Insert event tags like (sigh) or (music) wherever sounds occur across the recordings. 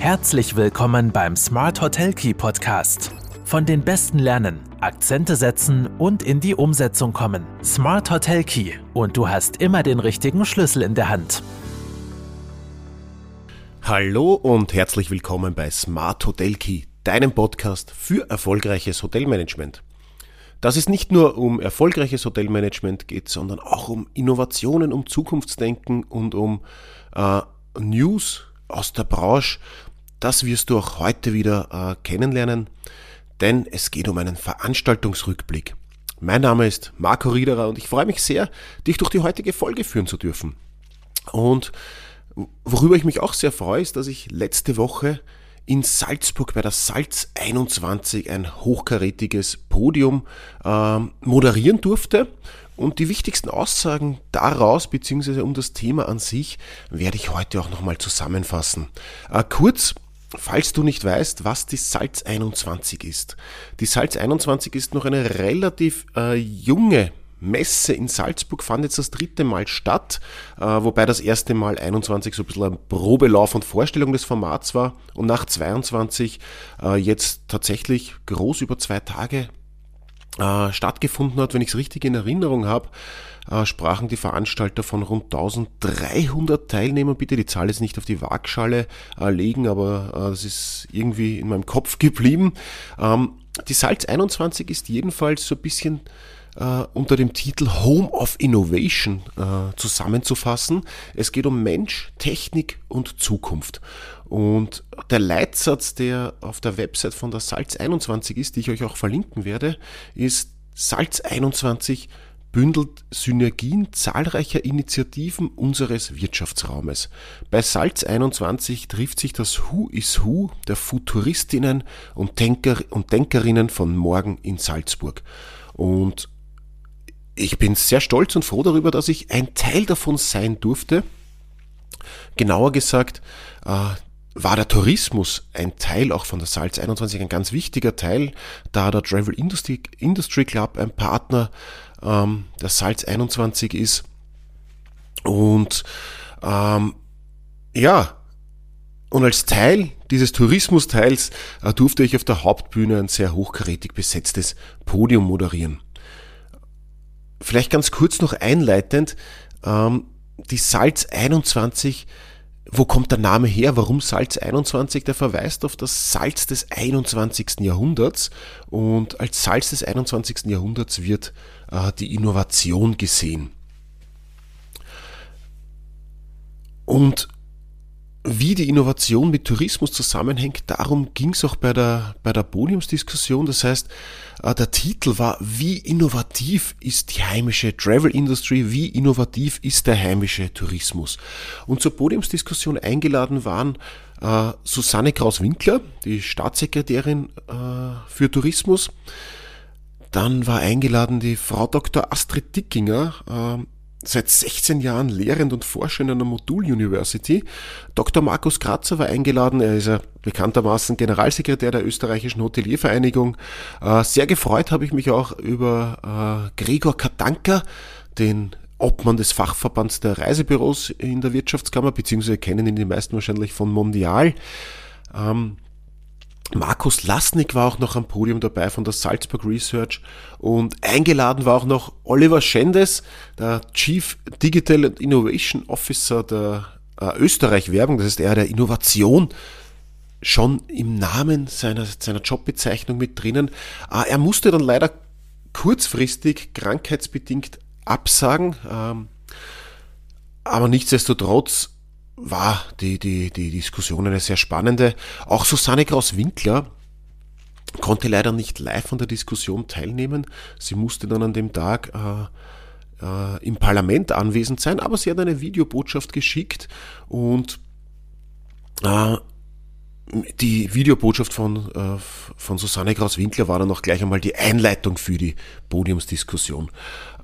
Herzlich willkommen beim Smart Hotel Key Podcast. Von den Besten lernen, Akzente setzen und in die Umsetzung kommen. Smart Hotel Key und du hast immer den richtigen Schlüssel in der Hand. Hallo und herzlich willkommen bei Smart Hotel Key, deinem Podcast für erfolgreiches Hotelmanagement. Dass es nicht nur um erfolgreiches Hotelmanagement geht, sondern auch um Innovationen, um Zukunftsdenken und um äh, News aus der Branche, das wirst du auch heute wieder äh, kennenlernen, denn es geht um einen Veranstaltungsrückblick. Mein Name ist Marco Riederer und ich freue mich sehr, dich durch die heutige Folge führen zu dürfen. Und worüber ich mich auch sehr freue, ist, dass ich letzte Woche in Salzburg bei der Salz 21 ein hochkarätiges Podium äh, moderieren durfte. Und die wichtigsten Aussagen daraus, beziehungsweise um das Thema an sich, werde ich heute auch nochmal zusammenfassen. Äh, kurz, Falls du nicht weißt, was die Salz 21 ist. Die Salz 21 ist noch eine relativ äh, junge Messe in Salzburg fand jetzt das dritte Mal statt, äh, wobei das erste Mal 21 so ein bisschen ein Probelauf und Vorstellung des Formats war und nach 22 äh, jetzt tatsächlich groß über zwei Tage äh, stattgefunden hat, wenn ich es richtig in Erinnerung habe, äh, sprachen die Veranstalter von rund 1300 Teilnehmern. Bitte die Zahl jetzt nicht auf die Waagschale äh, legen, aber äh, das ist irgendwie in meinem Kopf geblieben. Ähm, die Salz 21 ist jedenfalls so ein bisschen äh, unter dem Titel Home of Innovation äh, zusammenzufassen. Es geht um Mensch, Technik und Zukunft. Und der Leitsatz, der auf der Website von der Salz 21 ist, die ich euch auch verlinken werde, ist Salz 21 bündelt Synergien zahlreicher Initiativen unseres Wirtschaftsraumes. Bei Salz 21 trifft sich das Who is Who der Futuristinnen und, Denker und Denkerinnen von morgen in Salzburg. Und ich bin sehr stolz und froh darüber, dass ich ein Teil davon sein durfte. Genauer gesagt, äh, war der Tourismus ein Teil auch von der Salz 21, ein ganz wichtiger Teil, da der Travel Industry, Industry Club ein Partner ähm, der Salz 21 ist. Und ähm, ja, und als Teil dieses Tourismusteils äh, durfte ich auf der Hauptbühne ein sehr hochkarätig besetztes Podium moderieren. Vielleicht ganz kurz noch einleitend, ähm, die Salz 21, wo kommt der Name her? Warum Salz 21? Der verweist auf das Salz des 21. Jahrhunderts und als Salz des 21. Jahrhunderts wird äh, die Innovation gesehen. Und wie die Innovation mit Tourismus zusammenhängt, darum ging es auch bei der, bei der Podiumsdiskussion. Das heißt, äh, der Titel war, wie innovativ ist die heimische Travel Industry, wie innovativ ist der heimische Tourismus. Und zur Podiumsdiskussion eingeladen waren äh, Susanne Kraus-Winkler, die Staatssekretärin äh, für Tourismus. Dann war eingeladen die Frau Dr. Astrid Dickinger, äh, seit 16 Jahren lehrend und forschend an der Modul University. Dr. Markus Kratzer war eingeladen, er ist ja bekanntermaßen Generalsekretär der österreichischen Hoteliervereinigung. Äh, sehr gefreut habe ich mich auch über äh, Gregor Katanka, den Obmann des Fachverbands der Reisebüros in der Wirtschaftskammer, beziehungsweise kennen ihn die meisten wahrscheinlich von Mondial. Markus Lasnik war auch noch am Podium dabei von der Salzburg Research und eingeladen war auch noch Oliver Schendes, der Chief Digital and Innovation Officer der äh, Österreich Werbung, das ist er der Innovation schon im Namen seiner, seiner Jobbezeichnung mit drinnen. Äh, er musste dann leider kurzfristig krankheitsbedingt absagen, ähm, aber nichtsdestotrotz war die, die, die Diskussion eine sehr spannende. Auch Susanne Kraus-Winkler konnte leider nicht live an der Diskussion teilnehmen. Sie musste dann an dem Tag äh, äh, im Parlament anwesend sein, aber sie hat eine Videobotschaft geschickt und äh, die Videobotschaft von, äh, von Susanne Kraus-Winkler war dann auch gleich einmal die Einleitung für die Podiumsdiskussion.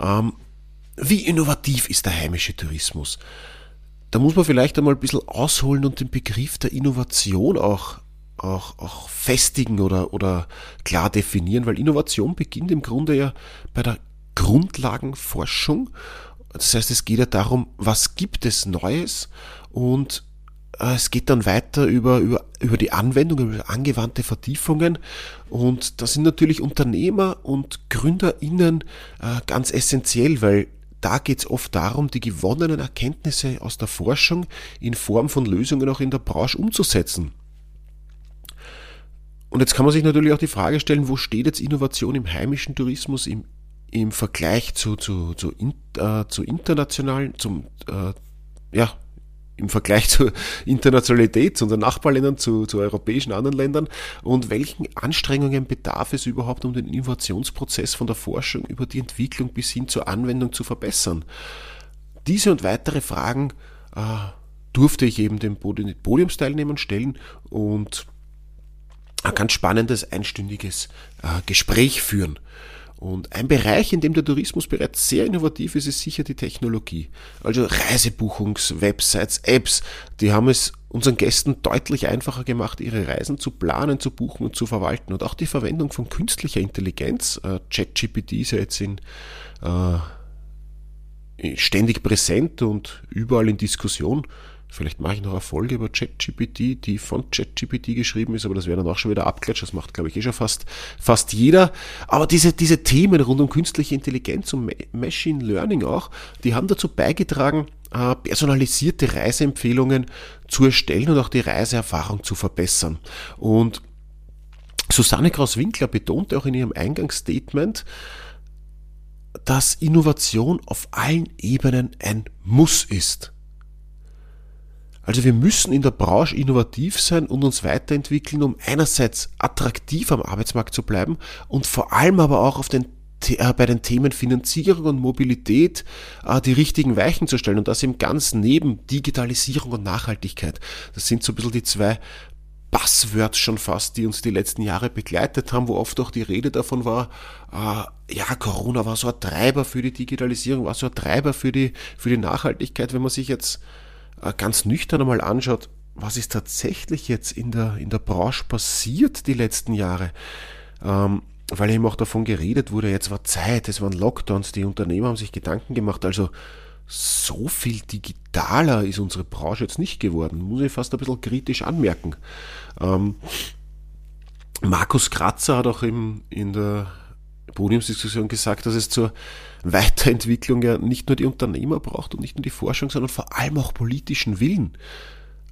Ähm, wie innovativ ist der heimische Tourismus? Da muss man vielleicht einmal ein bisschen ausholen und den Begriff der Innovation auch, auch, auch festigen oder, oder klar definieren, weil Innovation beginnt im Grunde ja bei der Grundlagenforschung. Das heißt, es geht ja darum, was gibt es Neues und äh, es geht dann weiter über, über, über die Anwendung, über angewandte Vertiefungen. Und da sind natürlich Unternehmer und GründerInnen äh, ganz essentiell, weil da geht es oft darum, die gewonnenen Erkenntnisse aus der Forschung in Form von Lösungen auch in der Branche umzusetzen. Und jetzt kann man sich natürlich auch die Frage stellen, wo steht jetzt Innovation im heimischen Tourismus im, im Vergleich zu, zu, zu, äh, zu internationalen, zum, äh, ja, im Vergleich (laughs) zur Internationalität, zu unseren Nachbarländern, zu, zu europäischen anderen Ländern und welchen Anstrengungen bedarf es überhaupt, um den Innovationsprozess von der Forschung über die Entwicklung bis hin zur Anwendung zu verbessern. Diese und weitere Fragen äh, durfte ich eben den Podiumsteilnehmern stellen und ein ganz spannendes einstündiges äh, Gespräch führen. Und ein Bereich, in dem der Tourismus bereits sehr innovativ ist, ist sicher die Technologie. Also Reisebuchungs-, Websites, Apps, die haben es unseren Gästen deutlich einfacher gemacht, ihre Reisen zu planen, zu buchen und zu verwalten. Und auch die Verwendung von künstlicher Intelligenz, äh, ChatGPT ist ja jetzt in, äh, ständig präsent und überall in Diskussion. Vielleicht mache ich noch eine Folge über ChatGPT, die von ChatGPT geschrieben ist, aber das wäre dann auch schon wieder abklatscht. Das macht, glaube ich, eh schon fast, fast jeder. Aber diese, diese Themen rund um künstliche Intelligenz und Machine Learning auch, die haben dazu beigetragen, äh, personalisierte Reiseempfehlungen zu erstellen und auch die Reiseerfahrung zu verbessern. Und Susanne Kraus-Winkler betonte auch in ihrem Eingangsstatement, dass Innovation auf allen Ebenen ein Muss ist. Also wir müssen in der Branche innovativ sein und uns weiterentwickeln, um einerseits attraktiv am Arbeitsmarkt zu bleiben und vor allem aber auch auf den äh, bei den Themen Finanzierung und Mobilität äh, die richtigen Weichen zu stellen und das eben ganz neben Digitalisierung und Nachhaltigkeit. Das sind so ein bisschen die zwei Buzzwords schon fast, die uns die letzten Jahre begleitet haben, wo oft auch die Rede davon war, äh, ja, Corona war so ein Treiber für die Digitalisierung, war so ein Treiber für die, für die Nachhaltigkeit. Wenn man sich jetzt ganz nüchtern einmal anschaut, was ist tatsächlich jetzt in der, in der Branche passiert die letzten Jahre, ähm, weil eben auch davon geredet wurde, jetzt war Zeit, es waren Lockdowns, die Unternehmer haben sich Gedanken gemacht, also so viel digitaler ist unsere Branche jetzt nicht geworden, muss ich fast ein bisschen kritisch anmerken. Ähm, Markus Kratzer hat auch im, in der Podiumsdiskussion gesagt, dass es zur Weiterentwicklung ja nicht nur die Unternehmer braucht und nicht nur die Forschung, sondern vor allem auch politischen Willen.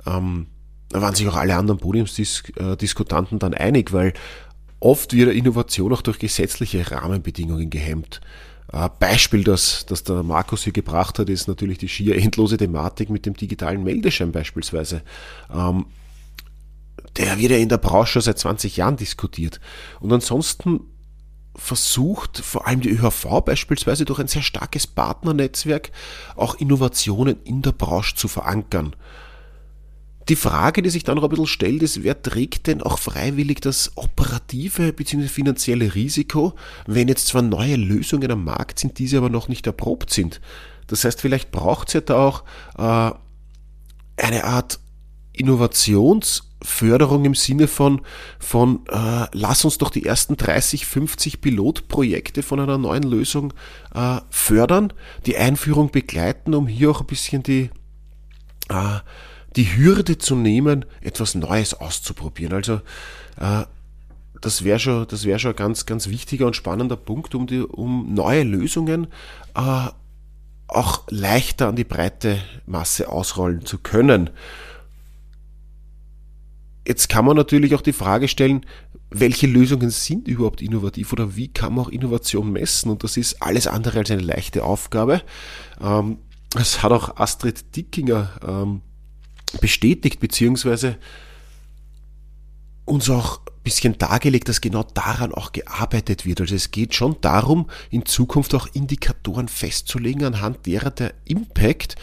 Ähm, da waren sich auch alle anderen Podiumsdiskutanten dann einig, weil oft wird Innovation auch durch gesetzliche Rahmenbedingungen gehemmt. Ein Beispiel, das, das der Markus hier gebracht hat, ist natürlich die schier endlose Thematik mit dem digitalen Meldeschein beispielsweise. Ähm, der wird ja in der Branche schon seit 20 Jahren diskutiert. Und ansonsten versucht, vor allem die ÖHV beispielsweise durch ein sehr starkes Partnernetzwerk, auch Innovationen in der Branche zu verankern. Die Frage, die sich dann noch ein bisschen stellt, ist, wer trägt denn auch freiwillig das operative bzw. finanzielle Risiko, wenn jetzt zwar neue Lösungen am Markt sind, diese aber noch nicht erprobt sind. Das heißt, vielleicht braucht es ja da auch äh, eine Art Innovationsförderung im Sinne von, von äh, lass uns doch die ersten 30, 50 Pilotprojekte von einer neuen Lösung äh, fördern, die Einführung begleiten, um hier auch ein bisschen die, äh, die Hürde zu nehmen, etwas Neues auszuprobieren. Also äh, das wäre schon, das wäre schon ein ganz, ganz wichtiger und spannender Punkt, um, die, um neue Lösungen äh, auch leichter an die breite Masse ausrollen zu können. Jetzt kann man natürlich auch die Frage stellen, welche Lösungen sind überhaupt innovativ oder wie kann man auch Innovation messen? Und das ist alles andere als eine leichte Aufgabe. Ähm, das hat auch Astrid Dickinger ähm, bestätigt, beziehungsweise uns auch ein bisschen dargelegt, dass genau daran auch gearbeitet wird. Also es geht schon darum, in Zukunft auch Indikatoren festzulegen, anhand derer der Impact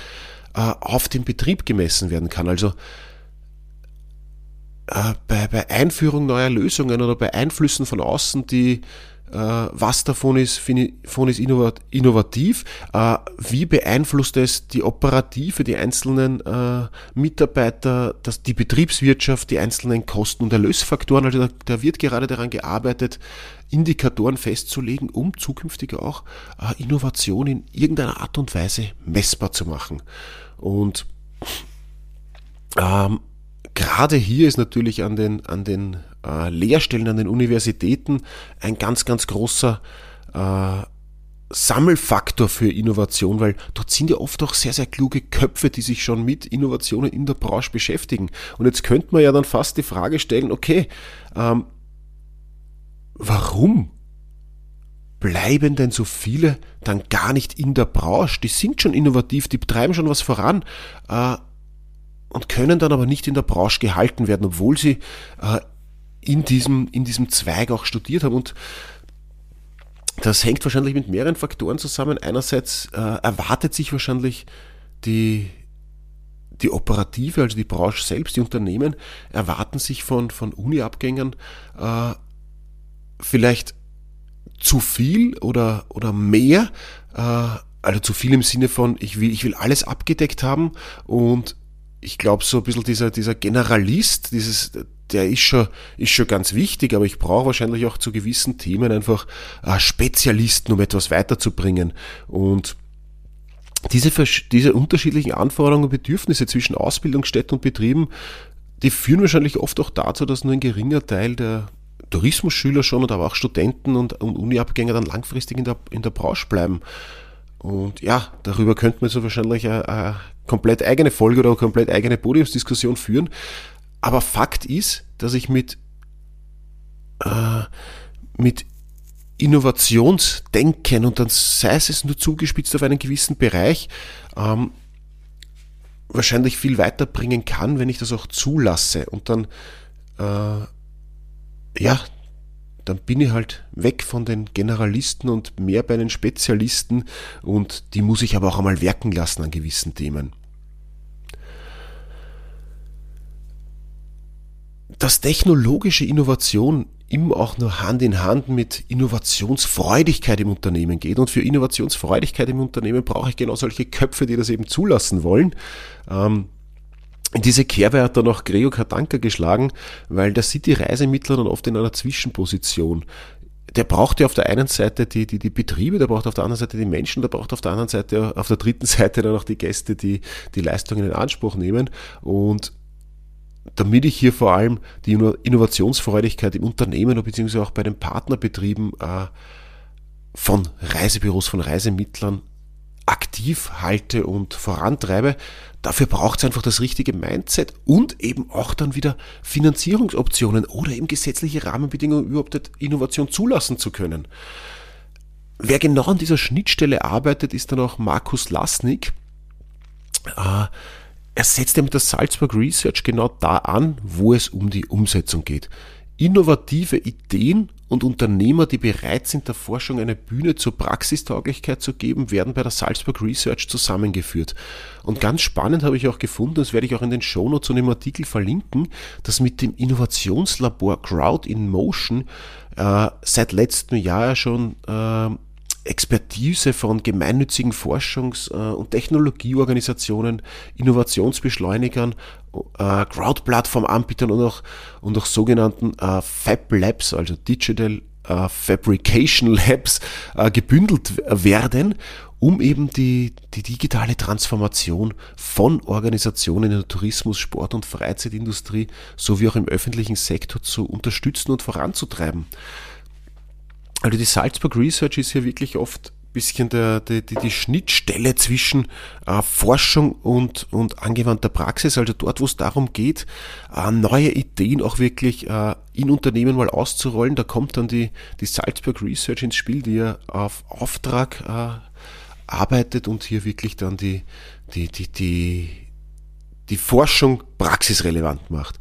äh, auf den Betrieb gemessen werden kann. Also bei, bei Einführung neuer Lösungen oder bei Einflüssen von außen, die äh, was davon ist, davon ist innovativ, äh, wie beeinflusst es die Operative, die einzelnen äh, Mitarbeiter, das, die Betriebswirtschaft, die einzelnen Kosten und Erlösfaktoren. Also da, da wird gerade daran gearbeitet, Indikatoren festzulegen, um zukünftig auch äh, Innovation in irgendeiner Art und Weise messbar zu machen. Und Ähm, gerade hier ist natürlich an den, an den äh, Lehrstellen, an den Universitäten ein ganz, ganz großer äh, Sammelfaktor für Innovation, weil dort sind ja oft auch sehr, sehr kluge Köpfe, die sich schon mit Innovationen in der Branche beschäftigen. Und jetzt könnte man ja dann fast die Frage stellen, okay, ähm, warum bleiben denn so viele dann gar nicht in der Branche? Die sind schon innovativ, die treiben schon was voran äh, und können dann aber nicht in der Branche gehalten werden, obwohl sie äh, in, diesem, in diesem Zweig auch studiert haben. Und das hängt wahrscheinlich mit mehreren Faktoren zusammen. Einerseits äh, erwartet sich wahrscheinlich die, die Operative, also die Branche selbst, die Unternehmen, erwarten sich von, von Uni-Abgängern äh, vielleicht zu viel oder, oder mehr, äh, also zu viel im Sinne von, ich will, ich will alles abgedeckt haben und ich glaube so ein bisschen dieser, dieser Generalist, dieses, der ist schon, ist schon ganz wichtig, aber ich brauche wahrscheinlich auch zu gewissen Themen einfach äh, Spezialisten, um etwas weiterzubringen. Und diese, diese unterschiedlichen Anforderungen und Bedürfnisse zwischen Ausbildungsstätten und Betrieben, die führen wahrscheinlich oft auch dazu, dass nur ein geringer Teil der Tourismusschüler schon und aber auch Studenten und, und Uniabgänger dann langfristig in der, in der Branche bleiben. Und ja, darüber könnte man so wahrscheinlich eine, eine komplett eigene Folge oder eine komplett eigene Podiumsdiskussion führen. Aber Fakt ist, dass ich mit, äh, mit Innovationsdenken und dann sei es nur zugespitzt auf einen gewissen Bereich, ähm, wahrscheinlich viel weiterbringen kann, wenn ich das auch zulasse. Und dann, äh, ja, dann bin ich halt weg von den Generalisten und mehr bei den Spezialisten und die muss ich aber auch einmal wirken lassen an gewissen Themen. dass technologische Innovation immer auch nur Hand in Hand mit Innovationsfreudigkeit im Unternehmen geht. Und für Innovationsfreudigkeit im Unternehmen brauche ich genau solche Köpfe, die das eben zulassen wollen. Ähm, diese Kerbe hat dann auch Gregor Katanka geschlagen, weil da sieht die Reisemittler dann oft in einer Zwischenposition. Der braucht ja auf der einen Seite die, die, die Betriebe, der braucht auf der anderen Seite die Menschen, der braucht auf der anderen Seite, auf der dritten (laughs) Seite dann auch die Gäste, die die Leistungen in Anspruch nehmen. Und damit ich hier vor allem die Innovationsfreudigkeit im Unternehmen bzw. auch bei den Partnerbetrieben äh, von Reisebüros, von Reisemittlern aktiv halte und vorantreibe, dafür braucht es einfach das richtige Mindset und eben auch dann wieder Finanzierungsoptionen oder eben gesetzliche Rahmenbedingungen überhaupt Innovation zulassen zu können. Wer genau an dieser Schnittstelle arbeitet, ist dann auch Markus Lasnik. Äh, er setzt mit der Salzburg Research genau da an, wo es um die Umsetzung geht. Innovative Ideen und Unternehmer, die bereit sind, der Forschung eine Bühne zur Praxistauglichkeit zu geben, werden bei der Salzburg Research zusammengeführt. Und ganz spannend habe ich auch gefunden, das werde ich auch in den Shownotes und im Artikel verlinken, dass mit dem Innovationslabor Crowd in Motion äh, seit letztem Jahr schon äh, Expertise von gemeinnützigen Forschungs- äh, und Technologieorganisationen, Innovationsbeschleunigern, äh, Crowd-Plattform-Anbietern und auch, und auch sogenannten äh, Fab Labs, also Digital Fabrication (laughs) Labs, gebündelt werden, um eben die, die digitale Transformation von Organisationen in der Tourismus-, Sport- und Freizeitindustrie sowie auch im öffentlichen Sektor zu unterstützen und voranzutreiben. Also die Salzburg Research ist hier wirklich oft ein bisschen der, die, die, die Schnittstelle zwischen äh, Forschung und, und angewandter Praxis, also dort, wo es darum geht, äh, neue Ideen auch wirklich äh, in Unternehmen mal auszurollen. Da kommt dann die, die Salzburg Research ins Spiel, die ja auf Auftrag äh, arbeitet und hier wirklich dann die, die, die, die, die Forschung praxisrelevant macht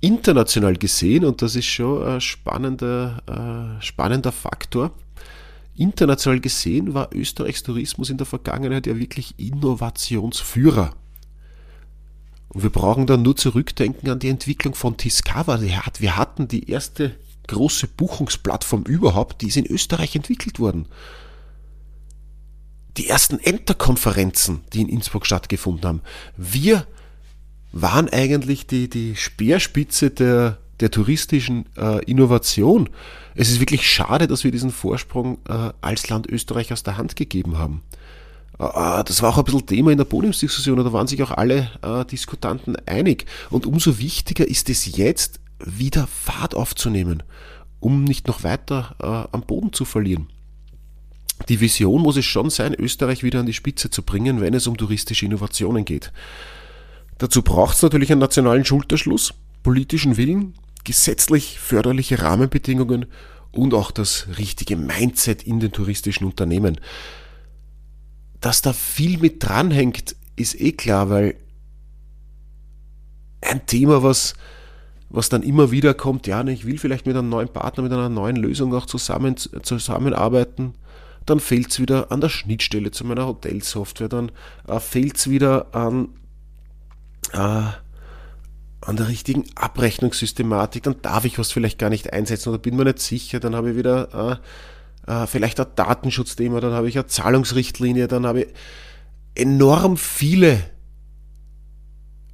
international gesehen, und das ist schon ein spannender, äh, spannender Faktor, international gesehen war Österreichs Tourismus in der Vergangenheit ja wirklich Innovationsführer. Und wir brauchen dann nur zurückdenken an die Entwicklung von Discover. Wir hatten die erste große Buchungsplattform überhaupt, die ist in Österreich entwickelt worden. Die ersten Enter-Konferenzen, die in Innsbruck stattgefunden haben. Wir waren eigentlich die, die Speerspitze der, der touristischen äh, Innovation. Es ist wirklich schade, dass wir diesen Vorsprung äh, als Land Österreich aus der Hand gegeben haben. Äh, das war auch ein bisschen Thema in der Podiumsdiskussion, da waren sich auch alle äh, Diskutanten einig. Und umso wichtiger ist es jetzt, wieder Fahrt aufzunehmen, um nicht noch weiter äh, am Boden zu verlieren. Die Vision muss es schon sein, Österreich wieder an die Spitze zu bringen, wenn es um touristische Innovationen geht. Dazu braucht es natürlich einen nationalen Schulterschluss, politischen Willen, gesetzlich förderliche Rahmenbedingungen und auch das richtige Mindset in den touristischen Unternehmen. Dass da viel mit dranhängt, ist eh klar, weil ein Thema, was, was dann immer wieder kommt, ja, ich will vielleicht mit einem neuen Partner, mit einer neuen Lösung auch zusammen, zusammenarbeiten, dann fehlt es wieder an der Schnittstelle zu meiner Hotelsoftware, dann äh, fehlt es wieder an, äh, an der richtigen Abrechnungssystematik, dann darf ich was vielleicht gar nicht einsetzen oder bin mir nicht sicher, dann habe ich wieder äh, äh, vielleicht ein Datenschutzthema, dann habe ich eine Zahlungsrichtlinie, dann habe ich enorm viele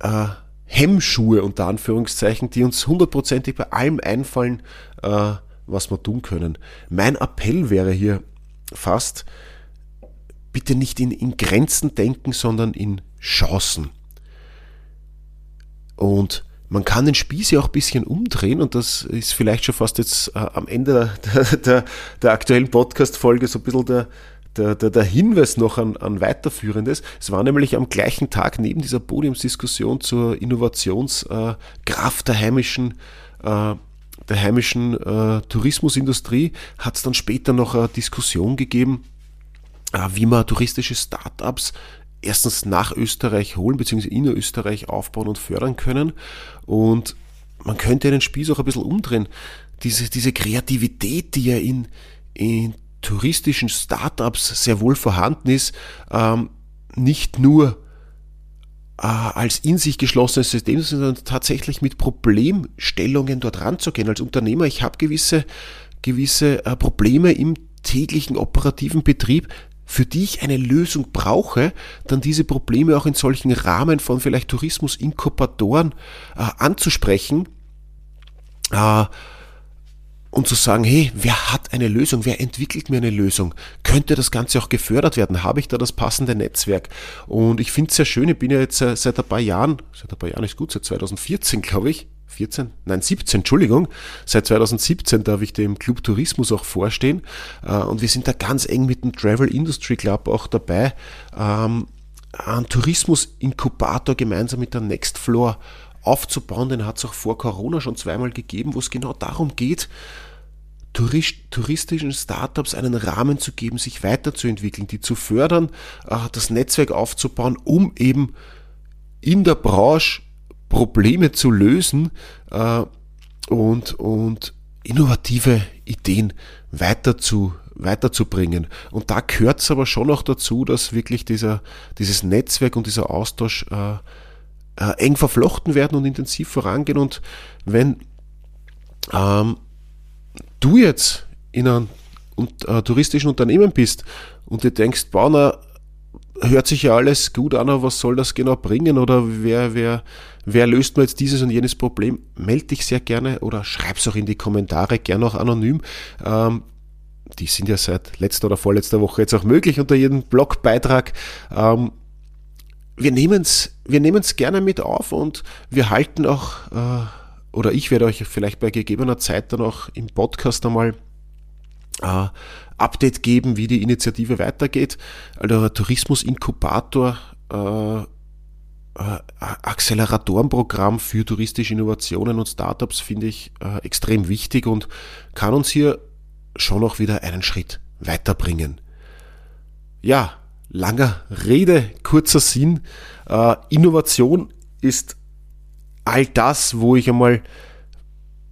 äh, Hemmschuhe unter Anführungszeichen, die uns hundertprozentig bei allem einfallen, was wir tun können. Mein Appell wäre hier fast, bitte nicht in, in Grenzen denken, sondern in Chancen. Und man kann den Spieß ja auch ein bisschen umdrehen und das ist vielleicht schon fast jetzt äh, am Ende (laughs) der, der, der aktuellen Podcast-Folge so ein bisschen der, der, der, der Hinweis noch an, an weiterführendes. Es war nämlich am gleichen Tag neben dieser Podiumsdiskussion zur Innovationskraft der heimischen äh, der heimischen äh, Tourismusindustrie hat es dann später noch eine Diskussion gegeben, äh, wie man touristische Startups erstens nach Österreich holen, bzw. in Österreich aufbauen und fördern können. Und man könnte den Spieß auch ein bisschen umdrehen. Diese, diese Kreativität, die ja in, in touristischen Startups sehr wohl vorhanden ist, ähm, nicht nur äh, als in sich geschlossenes System, sondern tatsächlich mit Problemstellungen dort ranzugehen. Als Unternehmer, ich habe gewisse, gewisse äh, Probleme im täglichen operativen Betrieb, für die ich eine Lösung brauche, dann diese Probleme auch in solchen Rahmen von vielleicht Tourismusinkubatoren äh, anzusprechen. Äh, und zu sagen, hey, wer hat eine Lösung, wer entwickelt mir eine Lösung? Könnte das Ganze auch gefördert werden? Habe ich da das passende Netzwerk? Und ich finde es sehr schön, ich bin ja jetzt äh, seit ein paar Jahren, seit ein paar Jahren ist gut, seit 2014 glaube ich, 14? Nein, 17, Entschuldigung. Seit 2017 darf ich dem Club Tourismus auch vorstehen. Äh, und wir sind da ganz eng mit dem Travel Industry Club auch dabei, ähm, einen Tourismus-Inkubator gemeinsam mit der Nextfloor aufzubauen. Den hat es auch vor Corona schon zweimal gegeben, wo es genau darum geht, touristischen Startups einen Rahmen zu geben, sich weiterzuentwickeln, die zu fördern, äh, das Netzwerk aufzubauen, um eben in der Branche Probleme zu lösen äh, und, und innovative Ideen weiter zu, weiterzubringen. Und da gehört es aber schon auch dazu, dass wirklich dieser, dieses Netzwerk und dieser Austausch äh, äh, eng verflochten werden und intensiv vorangehen. Und wenn ähm, du jetzt in einem äh, touristischen Unternehmen bist und dir denkst, Bauner, hört sich ja alles gut an, aber was soll das genau bringen oder wer, wer, wer löst mir jetzt dieses und jenes Problem, melde dich sehr gerne oder schreib's auch in die Kommentare, gerne auch anonym. Ähm, die sind ja seit letzter oder vorletzter Woche jetzt auch möglich unter jedem Blogbeitrag. Ähm, wir nehmen es wir nehmen's gerne mit auf und wir halten auch, äh, oder ich werde euch vielleicht bei gegebener Zeit dann auch im Podcast einmal äh, Update geben, wie die Initiative weitergeht. Also Tourismus-Inkubator, äh, äh, Acceleratorenprogramm für touristische Innovationen und Startups finde ich äh, extrem wichtig und kann uns hier schon auch wieder einen Schritt weiterbringen. Ja, langer Rede, kurzer Sinn. Äh, Innovation ist all das, wo ich einmal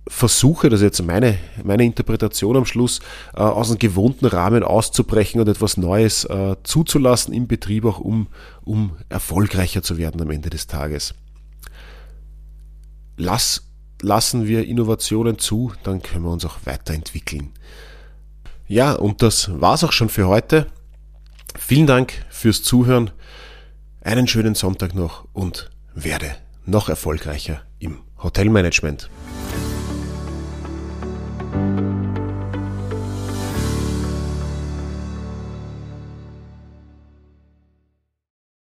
versuche, das ist jetzt meine, meine Interpretation am Schluss, äh, aus einem gewohnten Rahmen auszubrechen und etwas Neues äh, zuzulassen im Betrieb, auch um, um erfolgreicher zu werden am Ende des Tages. Lass, lassen wir Innovationen zu, dann können wir uns auch weiterentwickeln. Ja, und das war's auch schon für heute. Vielen Dank fürs Zuhören. Einen schönen Sonntag noch und werde noch erfolgreicher im Hotelmanagement. thank you